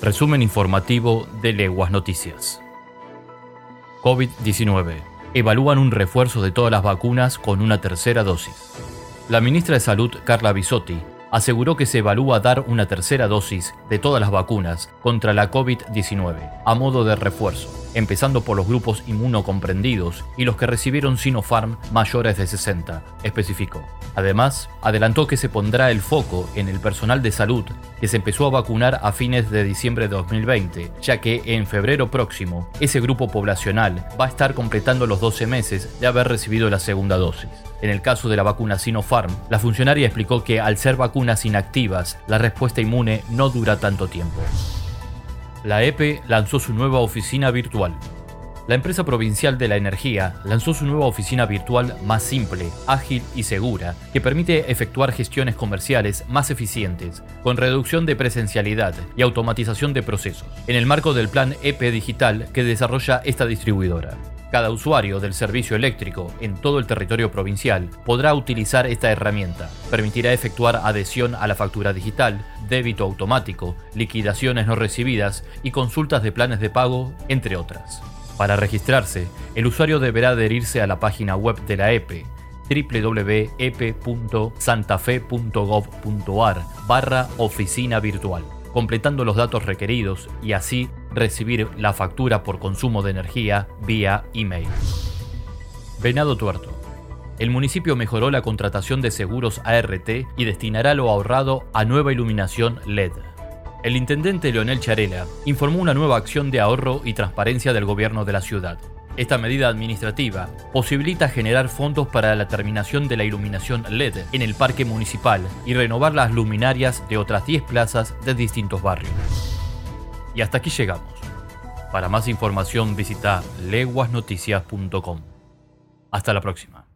Resumen informativo de Leguas Noticias. COVID-19. Evalúan un refuerzo de todas las vacunas con una tercera dosis. La ministra de Salud, Carla Bisotti, aseguró que se evalúa dar una tercera dosis de todas las vacunas contra la COVID-19 a modo de refuerzo empezando por los grupos inmunocomprendidos y los que recibieron Sinopharm mayores de 60, especificó. Además, adelantó que se pondrá el foco en el personal de salud que se empezó a vacunar a fines de diciembre de 2020, ya que en febrero próximo ese grupo poblacional va a estar completando los 12 meses de haber recibido la segunda dosis. En el caso de la vacuna Sinopharm, la funcionaria explicó que al ser vacunas inactivas, la respuesta inmune no dura tanto tiempo la EPE lanzó su nueva oficina virtual. La empresa provincial de la energía lanzó su nueva oficina virtual más simple, ágil y segura, que permite efectuar gestiones comerciales más eficientes, con reducción de presencialidad y automatización de procesos, en el marco del plan EP Digital que desarrolla esta distribuidora. Cada usuario del servicio eléctrico en todo el territorio provincial podrá utilizar esta herramienta. Permitirá efectuar adhesión a la factura digital, débito automático, liquidaciones no recibidas y consultas de planes de pago, entre otras. Para registrarse, el usuario deberá adherirse a la página web de la EPE www.ep.santafe.gov.ar barra oficina virtual, completando los datos requeridos y así recibir la factura por consumo de energía vía email. Venado Tuerto. El municipio mejoró la contratación de seguros ART y destinará lo ahorrado a nueva iluminación LED. El intendente Leonel Charela informó una nueva acción de ahorro y transparencia del gobierno de la ciudad. Esta medida administrativa posibilita generar fondos para la terminación de la iluminación LED en el parque municipal y renovar las luminarias de otras 10 plazas de distintos barrios. Y hasta aquí llegamos. Para más información visita leguasnoticias.com. Hasta la próxima.